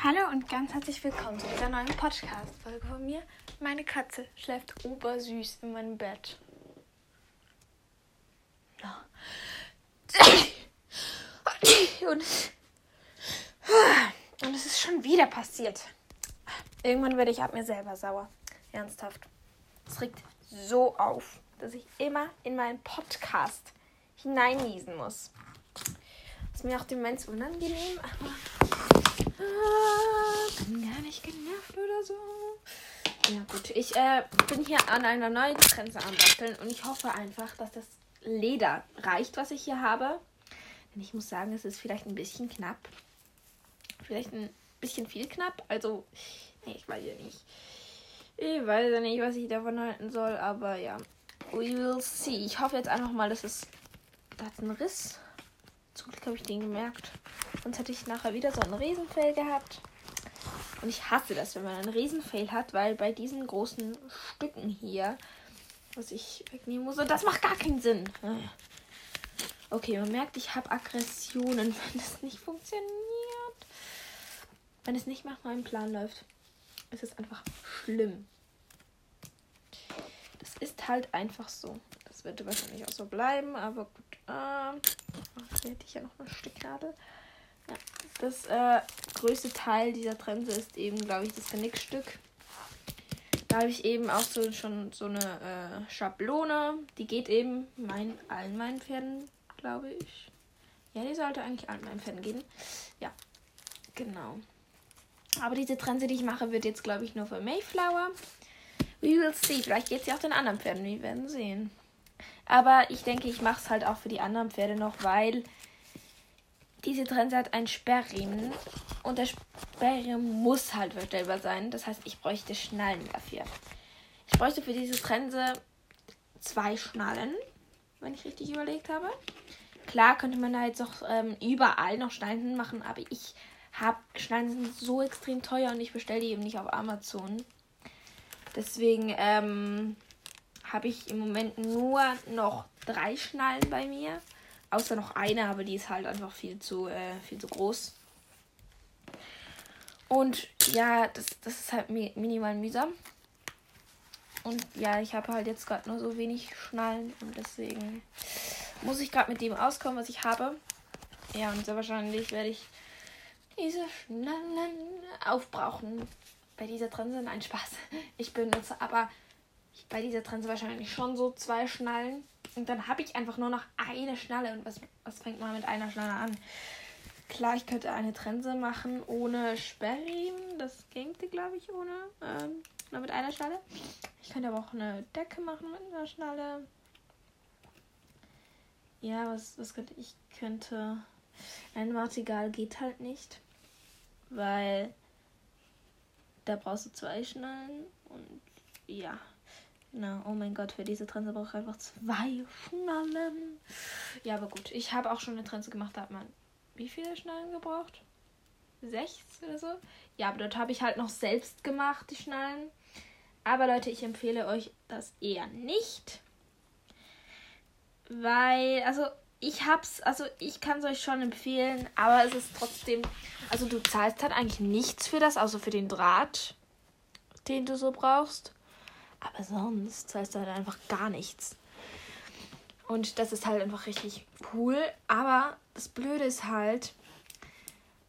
Hallo und ganz herzlich willkommen zu dieser neuen Podcast-Folge von mir. Meine Katze schläft obersüß in meinem Bett. Und, es ist schon wieder passiert. Irgendwann werde ich ab mir selber sauer. Ernsthaft. Es regt so auf, dass ich immer in meinen Podcast hineinniesen muss. Ist mir auch immens unangenehm, aber ah, bin gar nicht genervt oder so. Ja gut, ich äh, bin hier an einer neuen Trense am Basteln und ich hoffe einfach, dass das Leder reicht, was ich hier habe. Denn ich muss sagen, es ist vielleicht ein bisschen knapp. Vielleicht ein bisschen viel knapp. Also, nee, ich weiß ja nicht. Ich weiß ja nicht, was ich davon halten soll, aber ja. We will see. Ich hoffe jetzt einfach mal, dass es. Da hat einen Riss. Zum Glück habe ich den gemerkt. Sonst hätte ich nachher wieder so einen Riesenfail gehabt. Und ich hasse das, wenn man einen Riesenfail hat, weil bei diesen großen Stücken hier, was ich wegnehmen muss, das macht gar keinen Sinn. Okay, man merkt, ich habe Aggressionen, wenn das nicht funktioniert. Wenn es nicht nach meinem Plan läuft, ist es einfach schlimm. Das ist halt einfach so. Das wird wahrscheinlich auch so bleiben, aber gut. Ähm, hier hätte ich ja noch eine Stecknadel. Ja, das äh, größte Teil dieser Trense ist eben, glaube ich, das Genickstück. Da habe ich eben auch so schon so eine äh, Schablone. Die geht eben mein, allen meinen Pferden, glaube ich. Ja, die sollte eigentlich allen meinen Pferden gehen. Ja, genau. Aber diese Trense, die ich mache, wird jetzt, glaube ich, nur für Mayflower. We will see. Vielleicht geht sie auch den anderen Pferden. Wir werden sehen. Aber ich denke, ich mache es halt auch für die anderen Pferde noch, weil diese Trense hat einen Sperrriemen. Und der Sperrriemen muss halt verstellbar sein. Das heißt, ich bräuchte Schnallen dafür. Ich bräuchte für diese Trense zwei Schnallen, wenn ich richtig überlegt habe. Klar könnte man da jetzt auch ähm, überall noch Schnallen machen, aber ich habe Schnallen sind so extrem teuer und ich bestelle die eben nicht auf Amazon. Deswegen ähm, habe ich im Moment nur noch drei Schnallen bei mir. Außer noch eine, aber die ist halt einfach viel zu, äh, viel zu groß. Und ja, das, das ist halt minimal mühsam. Und ja, ich habe halt jetzt gerade nur so wenig Schnallen und deswegen muss ich gerade mit dem auskommen, was ich habe. Ja, und sehr wahrscheinlich werde ich diese Schnallen aufbrauchen. Bei dieser Trense, nein, Spaß. Ich benutze aber bei dieser Trense wahrscheinlich schon so zwei Schnallen. Und dann habe ich einfach nur noch eine Schnalle. Und was, was fängt man mit einer Schnalle an? Klar, ich könnte eine Trense machen ohne Sperrriemen. Das gängte, glaube ich, ohne. Ähm, nur mit einer Schnalle. Ich könnte aber auch eine Decke machen mit einer Schnalle. Ja, was, was könnte ich? Könnte. Ein Martigal geht halt nicht. Weil da brauchst du zwei Schnallen. Und ja. Na, oh mein Gott, für diese Trense brauche ich einfach zwei Schnallen. Ja, aber gut. Ich habe auch schon eine Trense gemacht. Da hat man wie viele Schnallen gebraucht? Sechs oder so? Ja, aber dort habe ich halt noch selbst gemacht, die Schnallen. Aber Leute, ich empfehle euch das eher nicht. Weil, also ich hab's, also ich kann es euch schon empfehlen, aber es ist trotzdem, also du zahlst halt eigentlich nichts für das, außer für den Draht, den du so brauchst. Aber sonst du halt einfach gar nichts. Und das ist halt einfach richtig cool. Aber das Blöde ist halt,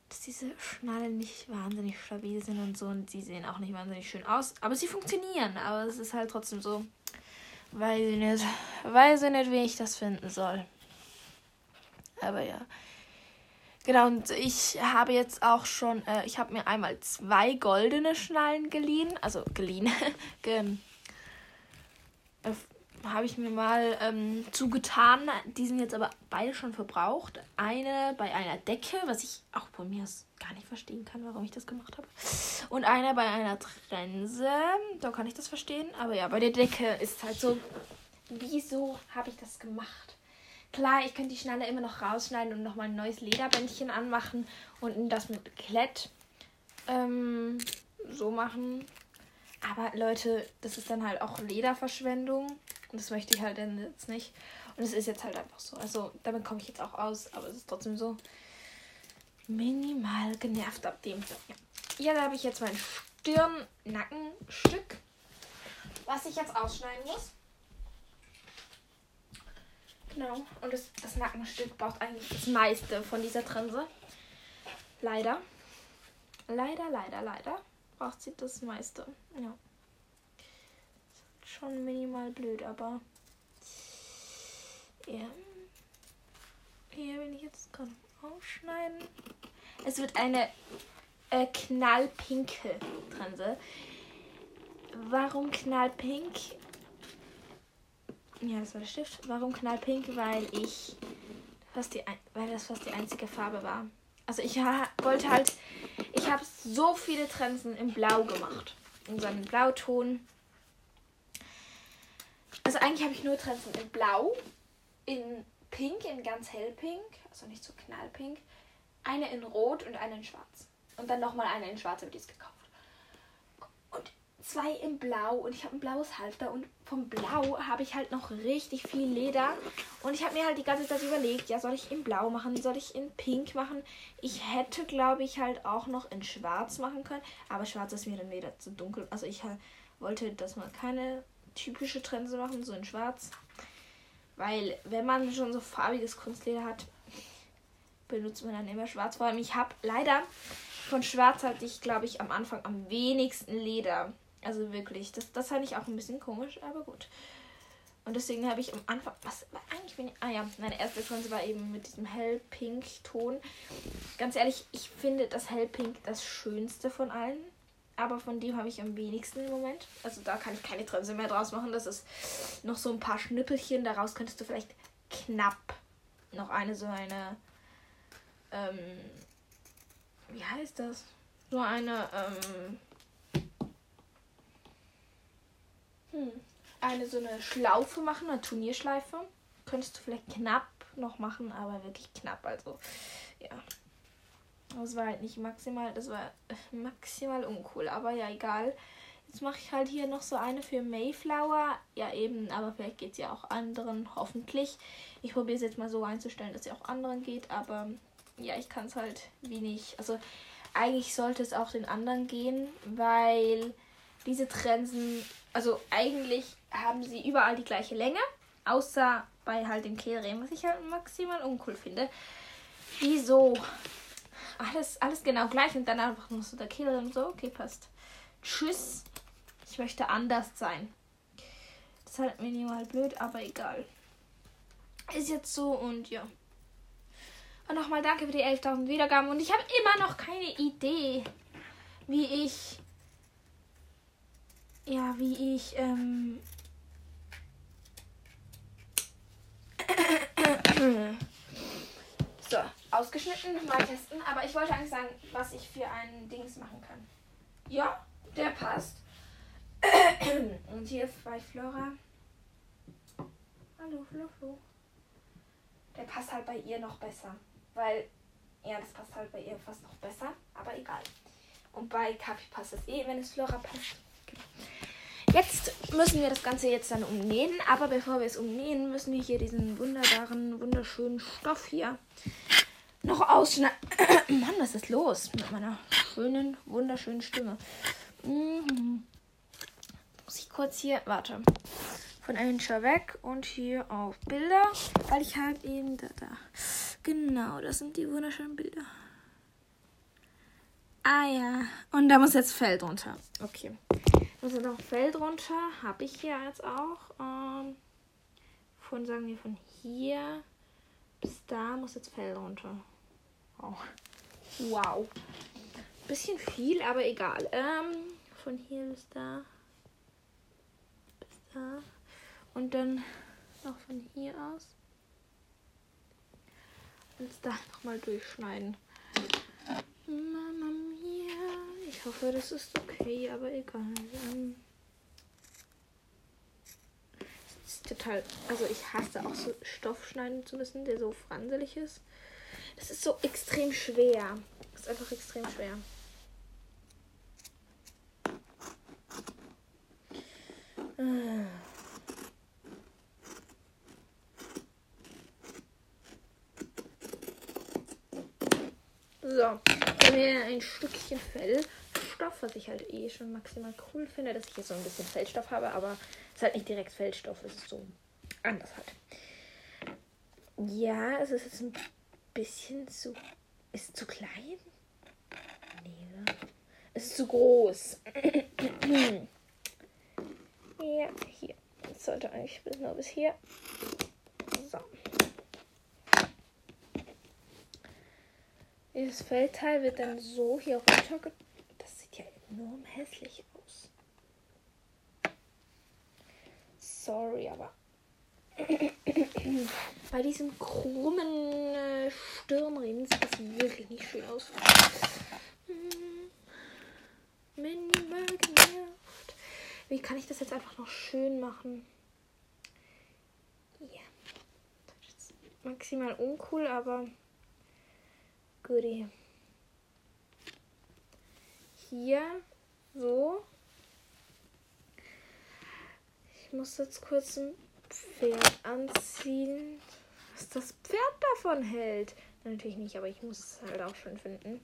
dass diese Schnallen nicht wahnsinnig stabil sind und so. Und sie sehen auch nicht wahnsinnig schön aus. Aber sie funktionieren. Aber es ist halt trotzdem so. Weiß ich nicht. Weiß ich nicht, wie ich das finden soll. Aber ja. Genau, und ich habe jetzt auch schon, äh, ich habe mir einmal zwei goldene Schnallen geliehen, also geliehen, äh, habe ich mir mal ähm, zugetan. Die sind jetzt aber beide schon verbraucht. Eine bei einer Decke, was ich auch bei mir gar nicht verstehen kann, warum ich das gemacht habe. Und eine bei einer Trense. Da kann ich das verstehen. Aber ja, bei der Decke ist halt so, wieso habe ich das gemacht? Klar, ich könnte die Schnalle immer noch rausschneiden und nochmal ein neues Lederbändchen anmachen und das mit Klett ähm, so machen. Aber Leute, das ist dann halt auch Lederverschwendung. Und das möchte ich halt dann jetzt nicht. Und es ist jetzt halt einfach so. Also damit komme ich jetzt auch aus. Aber es ist trotzdem so minimal genervt ab dem. Ja. da habe ich jetzt mein Stirn-Nackenstück, was ich jetzt ausschneiden muss. Genau. Und das, das Nackenstück braucht eigentlich das meiste von dieser Trense. Leider. Leider, leider, leider braucht sie das meiste. Ja. Schon minimal blöd, aber. Ja. Hier will ich jetzt gerade ausschneiden. Es wird eine äh, knallpinke Trense. Warum knallpink? Ja, das war der Stift. Warum knallpink? Weil ich fast die, weil das fast die einzige Farbe war. Also ich wollte halt, ich habe so viele Trensen in Blau gemacht. In so einem Blauton. Also eigentlich habe ich nur Trensen in Blau, in Pink, in ganz hellpink, also nicht so knallpink, eine in Rot und eine in Schwarz. Und dann nochmal eine in Schwarz, habe ich gekauft. Zwei in Blau und ich habe ein blaues Halfter und vom Blau habe ich halt noch richtig viel Leder. Und ich habe mir halt die ganze Zeit überlegt, ja, soll ich in Blau machen, soll ich in Pink machen? Ich hätte, glaube ich, halt auch noch in Schwarz machen können, aber Schwarz ist mir dann wieder zu dunkel. Also ich halt wollte, dass man keine typische Trense machen, so in Schwarz. Weil wenn man schon so farbiges Kunstleder hat, benutzt man dann immer schwarz. Vor allem, ich habe leider von Schwarz hatte ich, glaube ich, am Anfang am wenigsten Leder. Also wirklich, das, das fand ich auch ein bisschen komisch, aber gut. Und deswegen habe ich am Anfang, was eigentlich bin ich, ah ja, meine erste Trense war eben mit diesem hellpink-Ton. Ganz ehrlich, ich finde das hellpink das schönste von allen. Aber von dem habe ich am wenigsten im Moment. Also da kann ich keine Trense mehr draus machen. Das ist noch so ein paar Schnippelchen. Daraus könntest du vielleicht knapp noch eine so eine ähm, wie heißt das? So eine, ähm, hm, eine so eine Schlaufe machen, eine Turnierschleife. Könntest du vielleicht knapp noch machen, aber wirklich knapp. Also, ja. Das war halt nicht maximal, das war maximal uncool, aber ja, egal. Jetzt mache ich halt hier noch so eine für Mayflower. Ja, eben, aber vielleicht geht es ja auch anderen, hoffentlich. Ich probiere es jetzt mal so einzustellen, dass es ja auch anderen geht, aber ja, ich kann es halt wenig. Also eigentlich sollte es auch den anderen gehen, weil diese Trensen, also eigentlich haben sie überall die gleiche Länge, außer bei halt dem Kehlriemen, was ich halt maximal uncool finde. Wieso? Alles, alles genau gleich und dann einfach nur so der Kehlriemen so, okay, passt. Tschüss. Ich möchte anders sein. Das ist halt minimal blöd, aber egal. Ist jetzt so und ja. Und nochmal danke für die 11.000 Wiedergaben. Und ich habe immer noch keine Idee, wie ich. Ja, wie ich. Ähm, so, ausgeschnitten, mal testen. Aber ich wollte eigentlich sagen, was ich für ein Dings machen kann. Ja, der passt. Und hier bei Flora. Hallo, Flo, Flo. Der passt halt bei ihr noch besser. Weil, ja, das passt halt bei ihr fast noch besser, aber egal. Und bei Kaffee passt es eh, wenn es Flora passt. Jetzt müssen wir das Ganze jetzt dann umnähen, aber bevor wir es umnähen, müssen wir hier diesen wunderbaren, wunderschönen Stoff hier noch ausschneiden. Mann, was ist los mit meiner schönen, wunderschönen Stimme? Mhm. Muss ich kurz hier, warte, von Anchor weg und hier auf Bilder, weil ich halt eben da, da Genau, das sind die wunderschönen Bilder. Ah ja. Und da muss jetzt Fell drunter. Okay. Muss jetzt noch Fell drunter. Habe ich hier jetzt auch. Ähm, von, sagen wir, von hier bis da muss jetzt Fell drunter. Oh. Wow. Bisschen viel, aber egal. Ähm, von hier bis da. Bis da. Und dann noch von hier aus jetzt da nochmal durchschneiden. Mama mia. Ich hoffe, das ist okay, aber egal. Ähm, ist total. Also ich hasse auch so Stoff schneiden zu müssen, der so franselig ist. Das ist so extrem schwer. Das ist einfach extrem schwer. Ah. So, haben wir ein Stückchen Fell. Feldstoff, was ich halt eh schon maximal cool finde, dass ich hier so ein bisschen Feldstoff habe, aber es ist halt nicht direkt Feldstoff, es ist so anders halt. Ja, es ist jetzt ein bisschen zu. Ist zu klein? Nee, oder? Es ist zu groß. ja, hier. Das sollte eigentlich bis nur bis hier. So. Dieses Feldteil wird dann so hier runter. Enorm hässlich aus. Sorry, aber bei diesem krummen äh, Stirnriemen sieht das wirklich nicht schön aus. Hm. genervt. Wie kann ich das jetzt einfach noch schön machen? Ja. Maximal uncool, aber goodie. Hier so. Ich muss jetzt kurz ein Pferd anziehen. Was das Pferd davon hält. Natürlich nicht, aber ich muss es halt auch schön finden.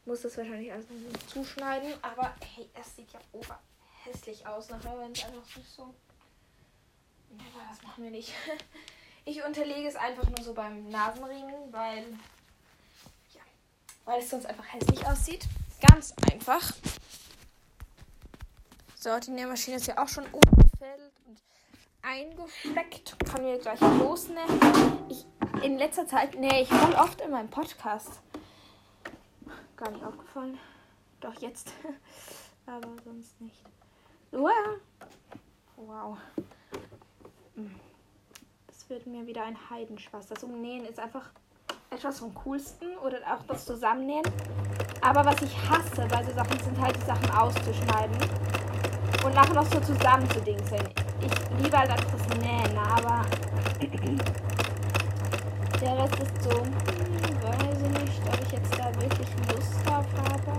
Ich muss das wahrscheinlich alles noch zuschneiden. Aber hey, es sieht ja ober hässlich aus nachher, wenn es einfach so. Aber das machen wir nicht. Ich unterlege es einfach nur so beim Nasenriemen, weil. Ja. Weil es sonst einfach hässlich aussieht. Ganz einfach. So, die Nähmaschine ist ja auch schon umgefällt und eingesteckt. Kann wir gleich losnehmen. Ich, in letzter Zeit nähe ich voll oft in meinem Podcast. Gar nicht aufgefallen. Doch jetzt. Aber sonst nicht. Wow. Hm. Das wird mir wieder ein Heidenspaß. Das Umnähen ist einfach etwas vom Coolsten oder auch das Zusammennähen. Aber was ich hasse bei so Sachen sind halt die Sachen auszuschneiden und nachher noch so zusammenzudingseln ich liebe halt einfach das Nähen, aber der Rest ist so, hm, weiß ich nicht, ob ich jetzt da wirklich Lust drauf habe.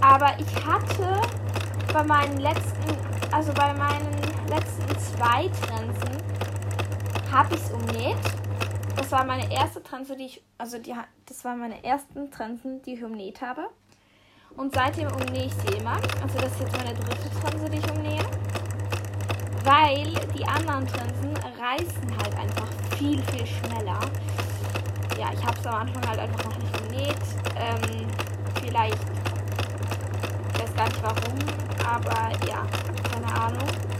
Aber ich hatte bei meinen letzten, also bei meinen letzten zwei Trensen, habe ich es umnäht. War meine erste Trense, die ich, also die, das waren meine ersten Trensen, die ich umnäht habe. Und seitdem umnähe ich sie immer. Also das ist jetzt meine dritte Trense, die ich umnähe. Weil die anderen Trensen reißen halt einfach viel, viel schneller. Ja, ich habe es am Anfang halt einfach noch nicht umnäht. Ähm, vielleicht, ich weiß gar nicht warum, aber ja, keine Ahnung.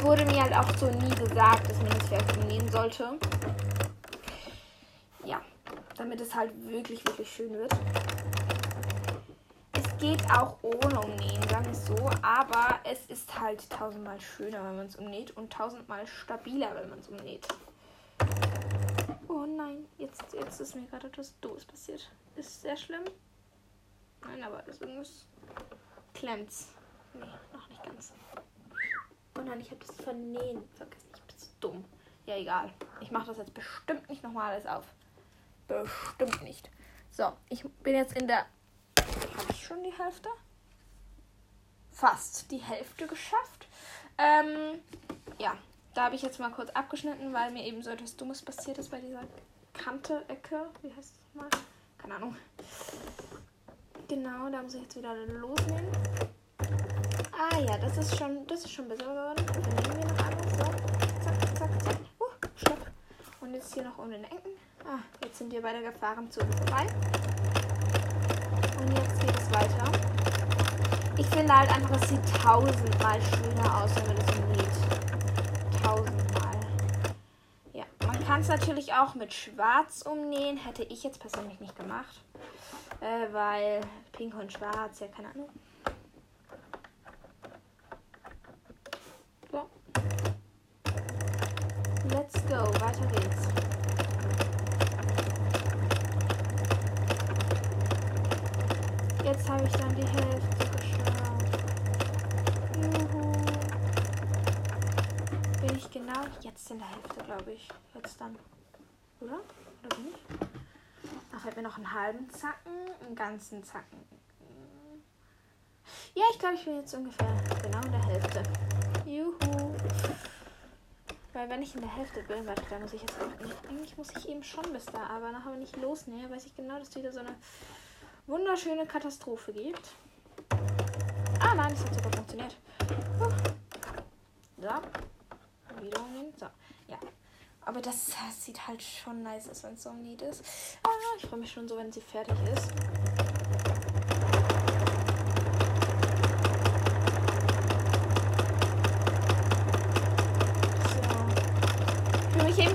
Es wurde mir halt auch so nie gesagt, dass man das vielleicht umnähen sollte. Ja, damit es halt wirklich, wirklich schön wird geht auch ohne Umnähen, sagen wir es so. Aber es ist halt tausendmal schöner, wenn man es umnäht und tausendmal stabiler, wenn man es umnäht. Oh nein, jetzt, jetzt ist mir gerade etwas Doofes passiert. Ist sehr schlimm. Nein, aber das irgendwas klemmt's. Nee, noch nicht ganz. Oh nein, ich habe das Vernähen vergessen. Ich bin so dumm. Ja, egal. Ich mache das jetzt bestimmt nicht nochmal alles auf. Bestimmt nicht. So, ich bin jetzt in der habe ich schon die Hälfte? Fast die Hälfte geschafft. Ähm, ja, da habe ich jetzt mal kurz abgeschnitten, weil mir eben so etwas Dummes passiert ist bei dieser Kante, Ecke. Wie heißt das mal? Keine Ahnung. Genau, da muss ich jetzt wieder losnehmen. Ah ja, das ist schon, das ist schon besser geworden. Dann nehmen wir noch einmal so. Zack, zack, zack. Uh, stopp. Und jetzt hier noch um den Ecken. Ah, jetzt sind wir bei der Gefahrenzone vorbei. Und jetzt geht es weiter. Ich finde halt einfach, es sieht tausendmal schöner aus, wenn man das umnäht. Tausendmal. Ja, man kann es natürlich auch mit Schwarz umnähen. Hätte ich jetzt persönlich nicht gemacht. Äh, weil Pink und Schwarz, ja, keine Ahnung. So. Let's go, weiter geht's. Jetzt habe ich dann die Hälfte geschafft. Juhu. Bin ich genau jetzt in der Hälfte, glaube ich. Jetzt dann. Oder? Oder bin ich? Ach, fällt mir noch einen halben Zacken, einen ganzen Zacken. Ja, ich glaube, ich bin jetzt ungefähr genau in der Hälfte. Juhu. Weil wenn ich in der Hälfte bin, warte, da muss ich jetzt eigentlich muss ich eben schon bis da, aber nachher wenn ich losnähe, weiß ich genau, dass es wieder so eine wunderschöne Katastrophe gibt. Ah nein, das hat sogar funktioniert. So. Wieder umnehmen. So. Ja. Aber das, das, sieht halt schon nice aus, wenn es so ein Lied ist. Ah, ich freue mich schon so, wenn sie fertig ist.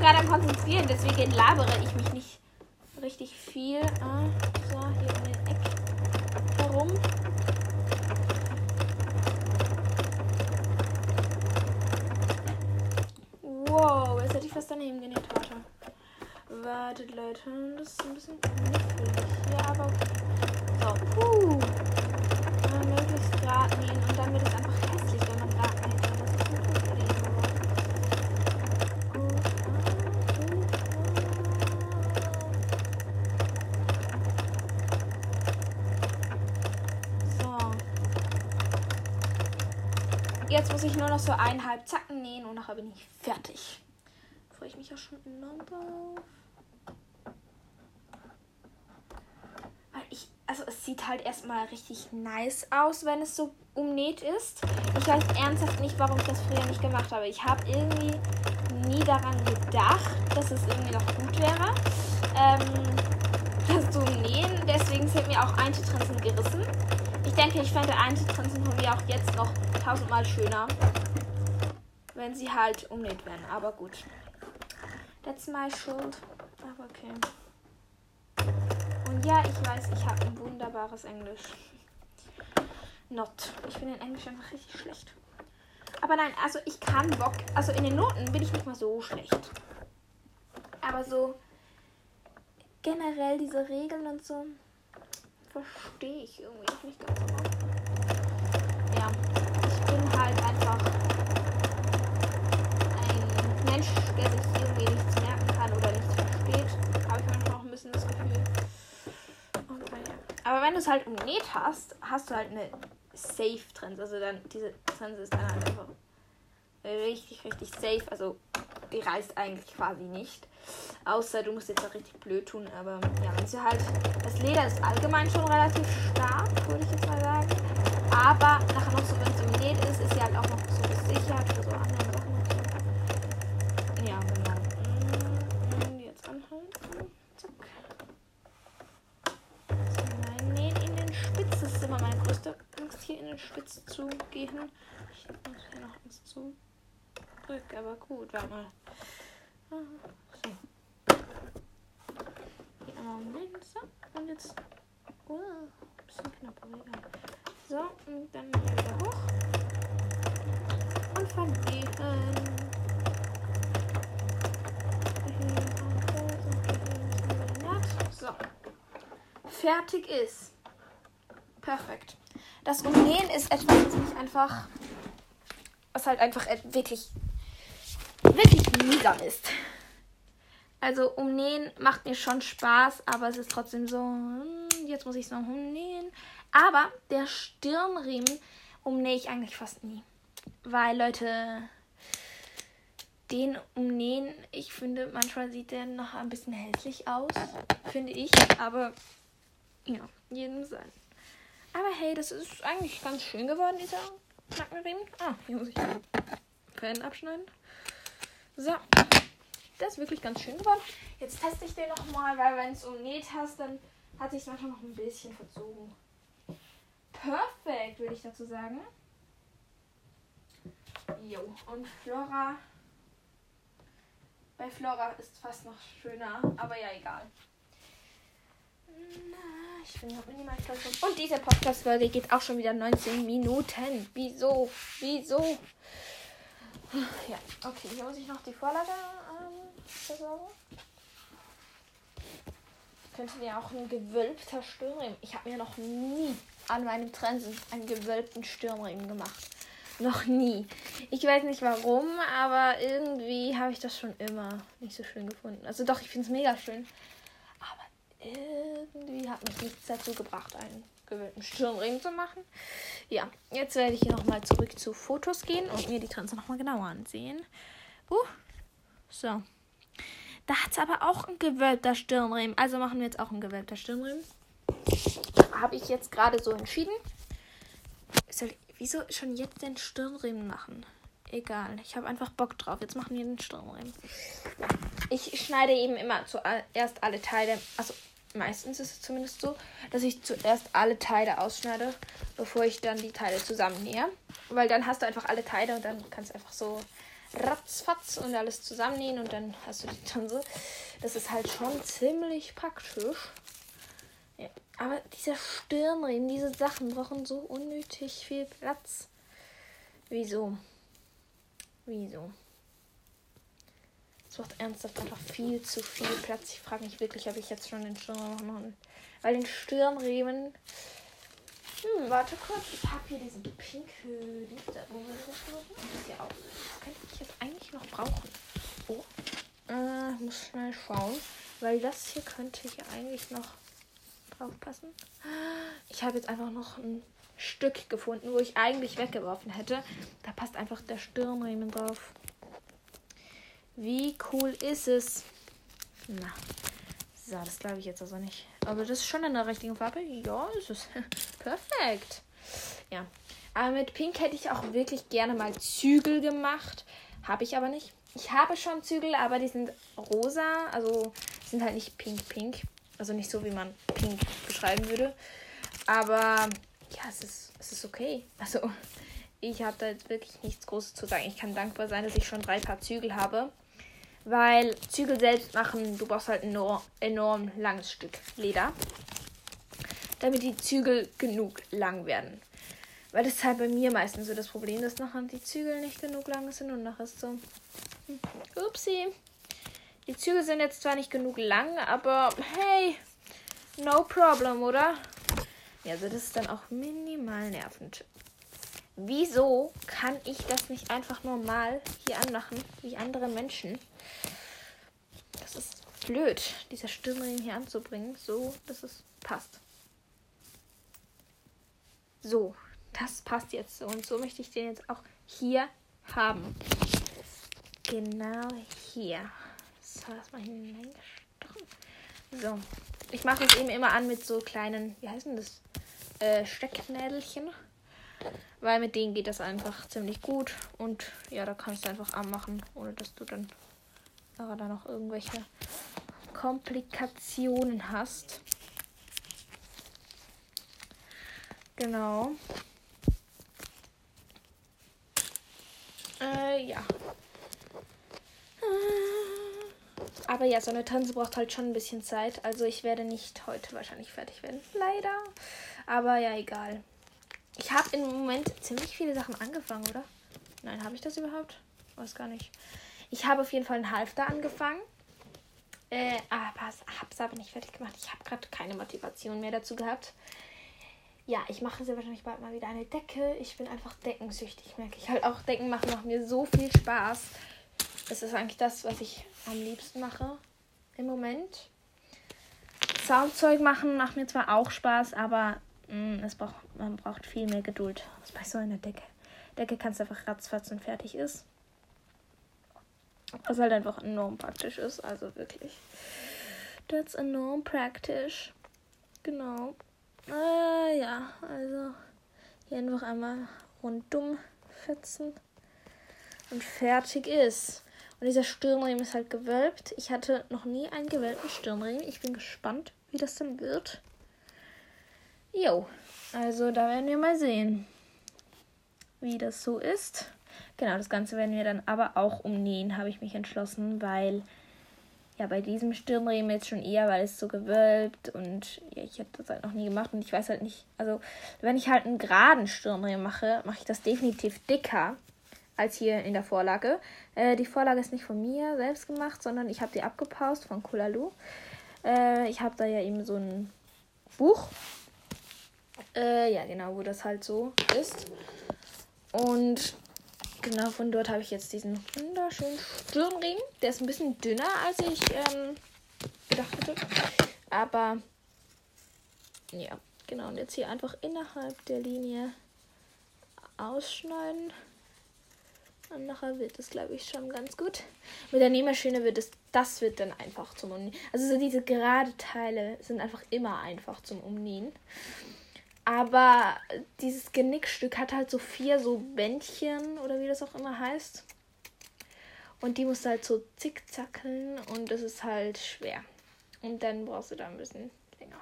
Gerade am Konzentrieren, deswegen labere ich mich nicht richtig viel. Ah, so, hier um den Eck herum. Wow, jetzt hätte ich fast daneben genäht. Warte. Wartet, Leute. Das ist ein bisschen knifflig. Ja, aber. So, puh. Ja, möglichst gerade nähen und dann wird es einfach Jetzt muss ich nur noch so eineinhalb Zacken nähen und nachher bin ich fertig. Freue ich mich ja schon enorm drauf. Weil ich, also es sieht halt erstmal richtig nice aus, wenn es so umnäht ist. Ich weiß ernsthaft nicht, warum ich das früher nicht gemacht habe. Ich habe irgendwie nie daran gedacht, dass es irgendwie noch gut wäre. Ähm, das zu nähen. Deswegen sind mir auch Eintritrensen gerissen. Ich denke, ich fände Eintritrensen von mir auch jetzt noch tausendmal schöner, wenn sie halt umnäht werden. Aber gut. That's my schuld. Aber okay. Und ja, ich weiß, ich habe ein wunderbares Englisch. Not. Ich bin in Englisch einfach richtig schlecht. Aber nein, also ich kann Bock. Also in den Noten bin ich nicht mal so schlecht. Aber so generell diese Regeln und so verstehe ich irgendwie nicht ganz so. Ja, ich bin halt einfach ein Mensch, der sich irgendwie nichts merken kann oder nichts versteht. Habe ich manchmal auch ein bisschen das Gefühl. Okay. Aber wenn du es halt umnäht hast, hast du halt eine Safe-Trense. Also dann, diese Trense ist dann halt einfach richtig, richtig safe. Also die reißt eigentlich quasi nicht. Außer du musst jetzt auch richtig blöd tun. Aber ja, wenn sie halt. Das Leder ist allgemein schon relativ stark, würde ich jetzt mal sagen. Aber nachher noch so, wenn es umnäht ist, ist sie halt auch noch so gesichert für so andere Sachen. Ja, genau. Und jetzt anhalten. Zack. Nein, nähen in den Spitz. Das ist immer meine größte Angst, hier in den Spitz zu gehen. Ich muss hier noch eins zu. Aber gut, warte mal. So. Hier einmal Moment. So. Und jetzt. Oh, ein bisschen knapp, aber egal. So, und dann wieder hoch. Und verlegen. So. Fertig ist. Perfekt. Das Umnähen ist etwas, was mich einfach. Was halt einfach wirklich wirklich mühsam ist. Also umnähen macht mir schon Spaß, aber es ist trotzdem so, hm, jetzt muss ich es noch umnähen. Aber der Stirnriemen umnähe ich eigentlich fast nie. Weil Leute, den umnähen, ich finde, manchmal sieht der noch ein bisschen hässlich aus, finde ich. Aber ja, jedem sein. Aber hey, das ist eigentlich ganz schön geworden, dieser Nackenriemen. Ah, hier muss ich den Fan abschneiden. So. Das ist wirklich ganz schön geworden. Jetzt teste ich den nochmal, weil wenn es umnäht hast, dann hat sich manchmal noch ein bisschen verzogen. Perfekt, würde ich dazu sagen. Jo, und Flora. Bei Flora ist fast noch schöner, aber ja, egal. Na, ich bin noch minimal stolz. Und diese Podcast-Folge geht auch schon wieder 19 Minuten. Wieso? Wieso? Ja, okay, hier muss ich noch die Vorlage ähm, besorgen. Könnte ja auch ein gewölbter Stirnriemen. Ich habe mir noch nie an meinem Trensen einen gewölbten Stirnriemen gemacht. Noch nie. Ich weiß nicht warum, aber irgendwie habe ich das schon immer nicht so schön gefunden. Also doch, ich finde es mega schön. Aber irgendwie hat mich nichts dazu gebracht, einen gewöhnten Stirnring zu machen. Ja, jetzt werde ich hier nochmal zurück zu Fotos gehen und mir die Trense nochmal genauer ansehen. Uh, So. Da hat es aber auch ein gewölbter Stirnriemen. Also machen wir jetzt auch ein gewölbter Stirnriemen. Habe ich jetzt gerade so entschieden. Soll, wieso schon jetzt den Stirnriemen machen? Egal, ich habe einfach Bock drauf. Jetzt machen wir den Stirnriemen. Ich schneide eben immer zuerst alle Teile. Also meistens ist es zumindest so, dass ich zuerst alle Teile ausschneide, bevor ich dann die Teile zusammennähe. Weil dann hast du einfach alle Teile und dann kannst du einfach so ratzfatz und alles zusammennähen und dann hast du die dann so. Das ist halt schon ziemlich praktisch. Ja. Aber dieser Stirnriemen, diese Sachen brauchen so unnötig viel Platz. Wieso? Wieso? Es macht ernsthaft einfach viel zu viel Platz. Ich frage mich wirklich, ob ich jetzt schon den Stirnriemen machen. Weil den Stirnriemen. Hm, warte kurz. Ich habe hier diesen pinke Liste. Wo will das Das hier auch. Das könnte ich jetzt eigentlich noch brauchen. Oh. Äh, muss schnell schauen. Weil das hier könnte hier eigentlich noch drauf passen. Ich habe jetzt einfach noch ein Stück gefunden, wo ich eigentlich weggeworfen hätte. Da passt einfach der Stirnriemen drauf. Wie cool ist es? Na, so, das glaube ich jetzt also nicht. Aber das ist schon in der richtigen Farbe. Ja, ist es. Perfekt. Ja. Aber mit Pink hätte ich auch wirklich gerne mal Zügel gemacht. Habe ich aber nicht. Ich habe schon Zügel, aber die sind rosa. Also sind halt nicht pink-pink. Also nicht so, wie man pink beschreiben würde. Aber ja, es ist, es ist okay. Also ich habe da jetzt wirklich nichts Großes zu sagen. Ich kann dankbar sein, dass ich schon drei Paar Zügel habe. Weil Zügel selbst machen, du brauchst halt ein enorm, langes Stück Leder. Damit die Zügel genug lang werden. Weil das ist halt bei mir meistens so das Problem, dass nachher die Zügel nicht genug lang sind und nachher ist so. Hm, upsi. Die Zügel sind jetzt zwar nicht genug lang, aber hey, no problem, oder? Ja, also das ist dann auch minimal nervend. Wieso kann ich das nicht einfach normal hier anmachen, wie andere Menschen? Das ist blöd, dieser Stirnring hier anzubringen, so dass es passt. So, das passt jetzt so. Und so möchte ich den jetzt auch hier haben. Genau hier. So, das mal hineingestochen. So, ich mache es eben immer an mit so kleinen, wie heißen das? Äh, Stecknädelchen. Weil mit denen geht das einfach ziemlich gut. Und ja, da kannst du einfach anmachen, ohne dass du dann da noch irgendwelche Komplikationen hast. Genau. Äh, ja. Aber ja, so eine Tanze braucht halt schon ein bisschen Zeit. Also ich werde nicht heute wahrscheinlich fertig werden. Leider. Aber ja, egal. Ich habe im Moment ziemlich viele Sachen angefangen, oder? Nein, habe ich das überhaupt? Weiß gar nicht. Ich habe auf jeden Fall einen Halfter angefangen. Äh, aber habe es aber nicht fertig gemacht. Ich habe gerade keine Motivation mehr dazu gehabt. Ja, ich mache sehr wahrscheinlich bald mal wieder eine Decke. Ich bin einfach deckensüchtig, merke ich halt auch. Decken machen macht mir so viel Spaß. Das ist eigentlich das, was ich am liebsten mache im Moment. Soundzeug machen macht mir zwar auch Spaß, aber es braucht, man braucht viel mehr Geduld. Was bei so einer Decke. Decke kannst du einfach ratzfatz und fertig ist. Was halt einfach enorm praktisch ist. Also wirklich. That's enorm praktisch. Genau. Äh, ja, also hier einfach einmal rundum fetzen. Und fertig ist. Und dieser Stirnriemen ist halt gewölbt. Ich hatte noch nie einen gewölbten Stirnriemen. Ich bin gespannt, wie das dann wird. Jo, also da werden wir mal sehen, wie das so ist. Genau, das Ganze werden wir dann aber auch umnähen, habe ich mich entschlossen, weil ja bei diesem Stirnriemen jetzt schon eher, weil es so gewölbt und ja, ich habe das halt noch nie gemacht und ich weiß halt nicht, also wenn ich halt einen geraden Stirnriemen mache, mache ich das definitiv dicker als hier in der Vorlage. Äh, die Vorlage ist nicht von mir selbst gemacht, sondern ich habe die abgepaust von Kulalu. Äh, ich habe da ja eben so ein Buch. Äh, ja, genau, wo das halt so ist. Und genau von dort habe ich jetzt diesen wunderschönen Stirnriemen. Der ist ein bisschen dünner, als ich ähm, gedacht hätte. Aber ja, genau. Und jetzt hier einfach innerhalb der Linie ausschneiden. Und nachher wird es, glaube ich, schon ganz gut. Mit der Nähmaschine wird es, das wird dann einfach zum Umnähen. Also so diese gerade Teile sind einfach immer einfach zum Umnähen. Aber dieses Genickstück hat halt so vier so Bändchen oder wie das auch immer heißt. Und die musst du halt so zickzackeln und das ist halt schwer. Und dann brauchst du da ein bisschen länger.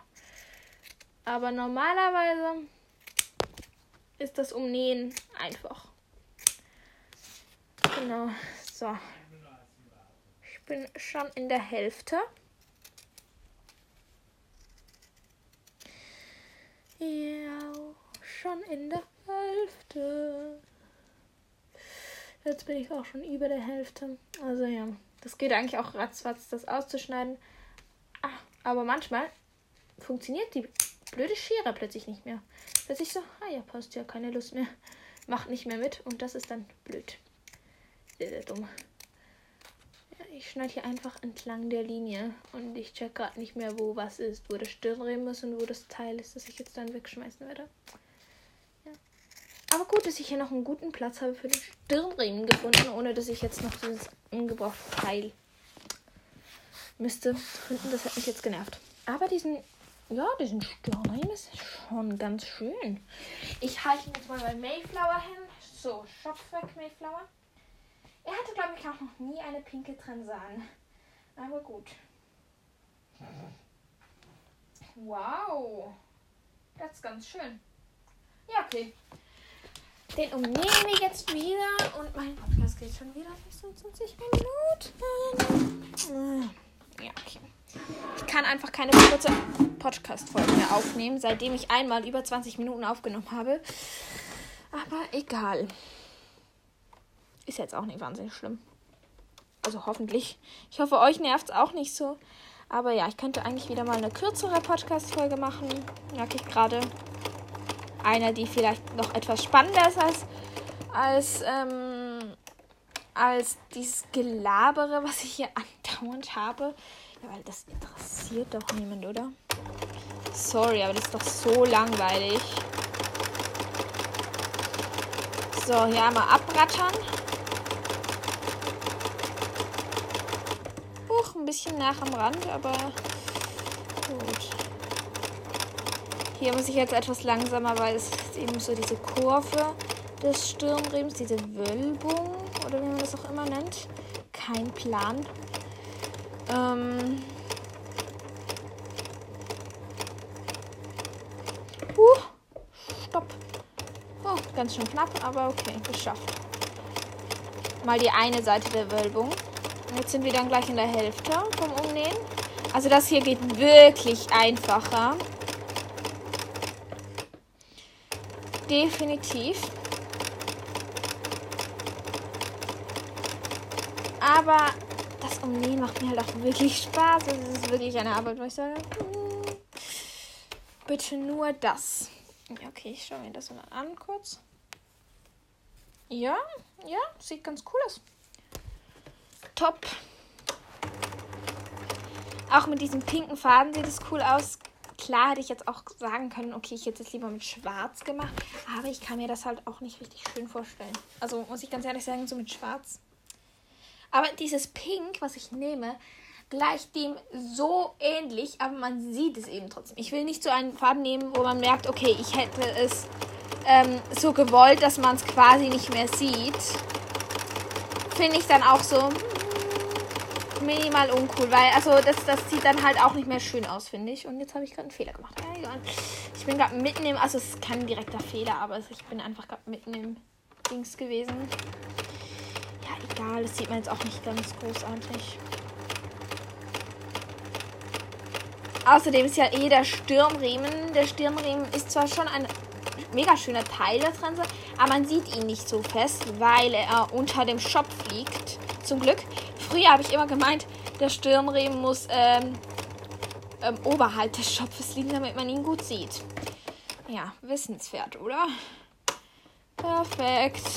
Aber normalerweise ist das Umnähen einfach. Genau, so. Ich bin schon in der Hälfte. Ja, schon in der Hälfte. Jetzt bin ich auch schon über der Hälfte. Also ja, das geht eigentlich auch ratzfatz, das auszuschneiden. Ah, aber manchmal funktioniert die blöde Schere plötzlich nicht mehr. Plötzlich so, ah ja, passt ja, keine Lust mehr. Macht nicht mehr mit und das ist dann blöd. Sehr, sehr dumm. Ich schneide hier einfach entlang der Linie und ich check gerade nicht mehr, wo was ist, wo der Stirnriemen ist und wo das Teil ist, das ich jetzt dann wegschmeißen werde. Ja. Aber gut, dass ich hier noch einen guten Platz habe für den Stirnriemen gefunden, ohne dass ich jetzt noch dieses ungebrauchte Teil müsste finden. Das hat mich jetzt genervt. Aber diesen, ja, diesen Stirnriemen ist schon ganz schön. Ich halte ihn jetzt mal bei Mayflower hin. So, Shop weg, Mayflower. Er hatte, glaube ich, auch noch nie eine pinke Trense an. Aber gut. Wow. Das ist ganz schön. Ja, okay. Den umnehmen wir jetzt wieder und mein Podcast geht schon wieder 26 Minuten. Ja, okay. Ich kann einfach keine kurze Podcast-Folge mehr aufnehmen, seitdem ich einmal über 20 Minuten aufgenommen habe. Aber egal. Ist jetzt auch nicht wahnsinnig schlimm. Also hoffentlich. Ich hoffe, euch nervt es auch nicht so. Aber ja, ich könnte eigentlich wieder mal eine kürzere Podcast-Folge machen. Merke ich gerade. Eine, die vielleicht noch etwas spannender ist als, als, ähm, als dieses Gelabere, was ich hier andauernd habe. Ja, weil das interessiert doch niemand, oder? Sorry, aber das ist doch so langweilig. So, hier einmal abrattern. Ein bisschen nach am Rand, aber gut. Hier muss ich jetzt etwas langsamer, weil es ist eben so diese Kurve des Stirnriems, diese Wölbung oder wie man das auch immer nennt. Kein Plan. Ähm. Uh, stopp. Oh, ganz schön knapp, aber okay, geschafft. Mal die eine Seite der Wölbung. Jetzt sind wir dann gleich in der Hälfte vom Umnähen. Also das hier geht wirklich einfacher. Definitiv. Aber das Umnähen macht mir halt auch wirklich Spaß. Es ist wirklich eine Arbeit, wo ich sage, hm, bitte nur das. Ja, okay, ich schaue mir das mal an kurz. Ja, ja, sieht ganz cool aus. Top. Auch mit diesem pinken Faden sieht es cool aus. Klar hätte ich jetzt auch sagen können, okay, ich hätte es lieber mit schwarz gemacht. Aber ich kann mir das halt auch nicht richtig schön vorstellen. Also muss ich ganz ehrlich sagen, so mit schwarz. Aber dieses Pink, was ich nehme, gleicht dem so ähnlich, aber man sieht es eben trotzdem. Ich will nicht so einen Faden nehmen, wo man merkt, okay, ich hätte es ähm, so gewollt, dass man es quasi nicht mehr sieht. Finde ich dann auch so hm, minimal uncool, weil also das, das sieht dann halt auch nicht mehr schön aus, finde ich. Und jetzt habe ich gerade einen Fehler gemacht. Ja. Ich bin gerade mitten im, also es ist kein direkter Fehler, aber ich bin einfach gerade mitten im Dings gewesen. Ja, egal, das sieht man jetzt auch nicht ganz großartig. Außerdem ist ja eh der Stirnriemen. Der Stirnriemen ist zwar schon ein mega schöner Teil der Trense, aber man sieht ihn nicht so fest, weil er unter dem Shop liegt. Zum Glück. Früher habe ich immer gemeint, der Stirnriemen muss ähm, ähm, oberhalb des Schopfes liegen, damit man ihn gut sieht. Ja, wissenswert, oder? Perfekt.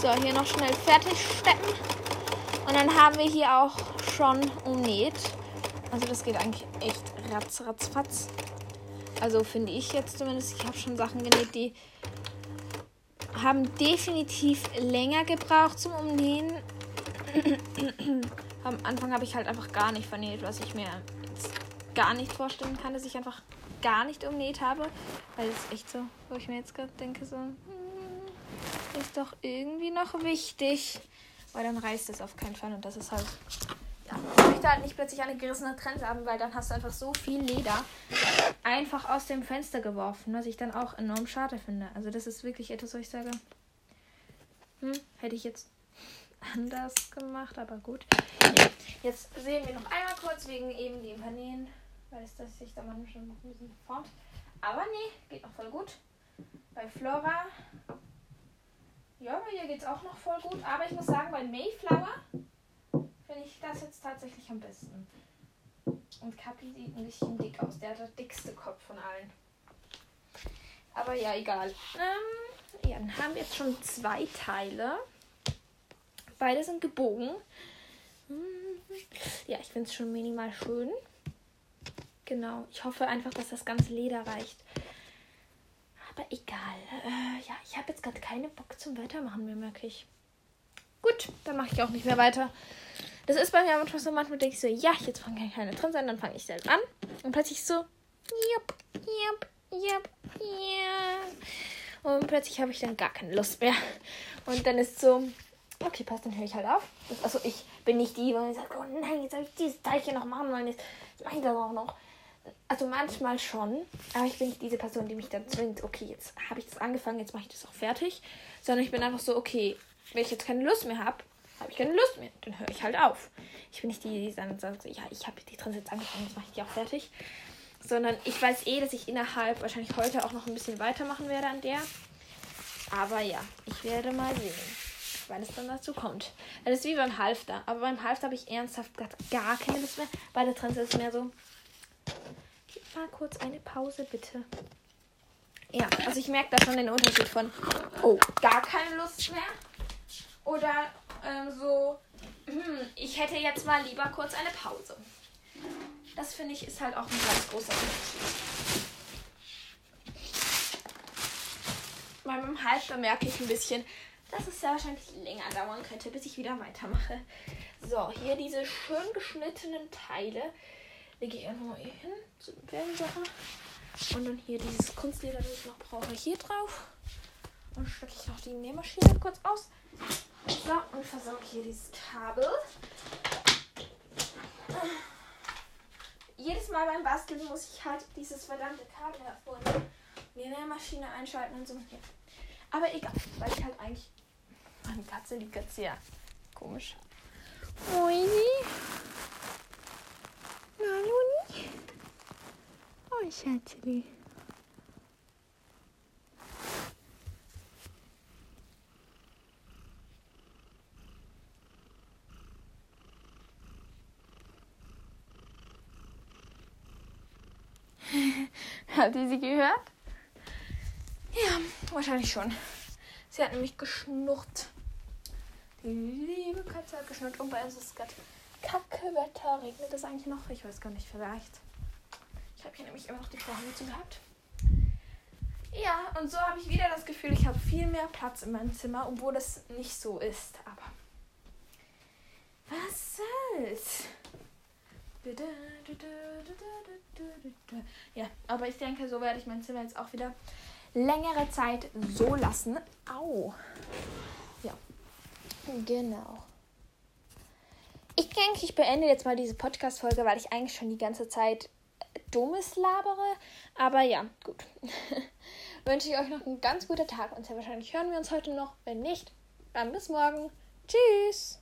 So, hier noch schnell fertig stecken. Und dann haben wir hier auch schon umnäht. Also das geht eigentlich echt ratz, ratz, fatz. Also finde ich jetzt zumindest. Ich habe schon Sachen genäht, die haben definitiv länger gebraucht zum Umnähen. Am Anfang habe ich halt einfach gar nicht vernäht, was ich mir gar nicht vorstellen kann, dass ich einfach gar nicht umnäht habe. Weil es echt so, wo ich mir jetzt gerade denke, so, hm, ist doch irgendwie noch wichtig. Weil dann reißt es auf keinen Fall und das ist halt. Ich möchte halt nicht plötzlich eine gerissene Trense haben, weil dann hast du einfach so viel Leder einfach aus dem Fenster geworfen, was ich dann auch enorm schade finde. Also das ist wirklich etwas, wo ich sage, hm, hätte ich jetzt anders gemacht, aber gut. Jetzt sehen wir noch einmal kurz wegen eben dem Vernähen, weil es das sich da manchmal schon ein bisschen formt. Aber nee, geht noch voll gut. Bei Flora ja, bei ihr geht es auch noch voll gut. Aber ich muss sagen, bei Mayflower finde ich das jetzt tatsächlich am besten. Und Kapi sieht ein bisschen dick aus. Der hat der dickste Kopf von allen. Aber ja, egal. Ähm, ja, dann haben wir jetzt schon zwei Teile. Beide sind gebogen. Ja, ich finde es schon minimal schön. Genau. Ich hoffe einfach, dass das ganze Leder reicht. Aber egal. Äh, ja, ich habe jetzt gerade keine Bock zum Weitermachen mehr, merke ich. Gut, dann mache ich auch nicht mehr weiter. Das ist bei mir manchmal so, manchmal denke ich so, ja, jetzt fangen keine drin sein, dann fange ich selbst an. Und plötzlich so, jupp, jupp, jupp, ja. Und plötzlich habe ich dann gar keine Lust mehr. Und dann ist so, okay, passt, dann höre ich halt auf. Also ich bin nicht die, ich sage, oh nein, jetzt habe ich dieses Teilchen noch machen wollen, jetzt mache ich das auch noch. Also manchmal schon, aber ich bin nicht diese Person, die mich dann zwingt, okay, jetzt habe ich das angefangen, jetzt mache ich das auch fertig. Sondern ich bin einfach so, okay, wenn ich jetzt keine Lust mehr habe, habe ich keine Lust mehr, dann höre ich halt auf. Ich bin nicht die, die dann sagt, ja, ich habe die Trends jetzt angefangen, jetzt mache ich die auch fertig. Sondern ich weiß eh, dass ich innerhalb wahrscheinlich heute auch noch ein bisschen weitermachen werde an der. Aber ja, ich werde mal sehen, wann es dann dazu kommt. Das ist wie beim Halfter. Aber beim Halfter habe ich ernsthaft gar keine Lust mehr. Bei der Trends ist es mehr so, mal kurz eine Pause, bitte. Ja, also ich merke da schon den Unterschied von, oh, gar keine Lust mehr. Oder ähm, so, hm, ich hätte jetzt mal lieber kurz eine Pause. Das finde ich ist halt auch ein ganz großer Unterschied. Bei meinem Halter merke ich ein bisschen, dass es sehr wahrscheinlich länger dauern könnte, bis ich wieder weitermache. So, hier diese schön geschnittenen Teile lege ich hier hin zu Sachen. Und dann hier dieses Kunstleder, das ich noch brauche, hier drauf. Und stecke ich noch die Nähmaschine kurz aus. So, und versorge hier dieses Kabel. Jedes Mal beim Basteln muss ich halt dieses verdammte Kabel hervornehmen. Die Nähmaschine einschalten und so. Aber egal, weil ich halt eigentlich. Meine Katze liegt jetzt hier. Komisch. Moini. Oh, Schatzli. Habt ihr sie gehört? Ja, wahrscheinlich schon. Sie hat nämlich geschnurrt. Die liebe Katze hat geschnurrt. Und bei uns ist es gerade kacke Wetter. Regnet es eigentlich noch? Ich weiß gar nicht, vielleicht. Ich habe hier nämlich immer noch die Vorhänge gehabt. Ja, und so habe ich wieder das Gefühl, ich habe viel mehr Platz in meinem Zimmer, obwohl das nicht so ist. Aber was soll's? Ja, aber ich denke, so werde ich mein Zimmer jetzt auch wieder längere Zeit so lassen. Au. Ja, genau. Ich denke, ich beende jetzt mal diese Podcast-Folge, weil ich eigentlich schon die ganze Zeit Dummes labere. Aber ja, gut. Wünsche ich euch noch einen ganz guten Tag und sehr wahrscheinlich hören wir uns heute noch. Wenn nicht, dann bis morgen. Tschüss.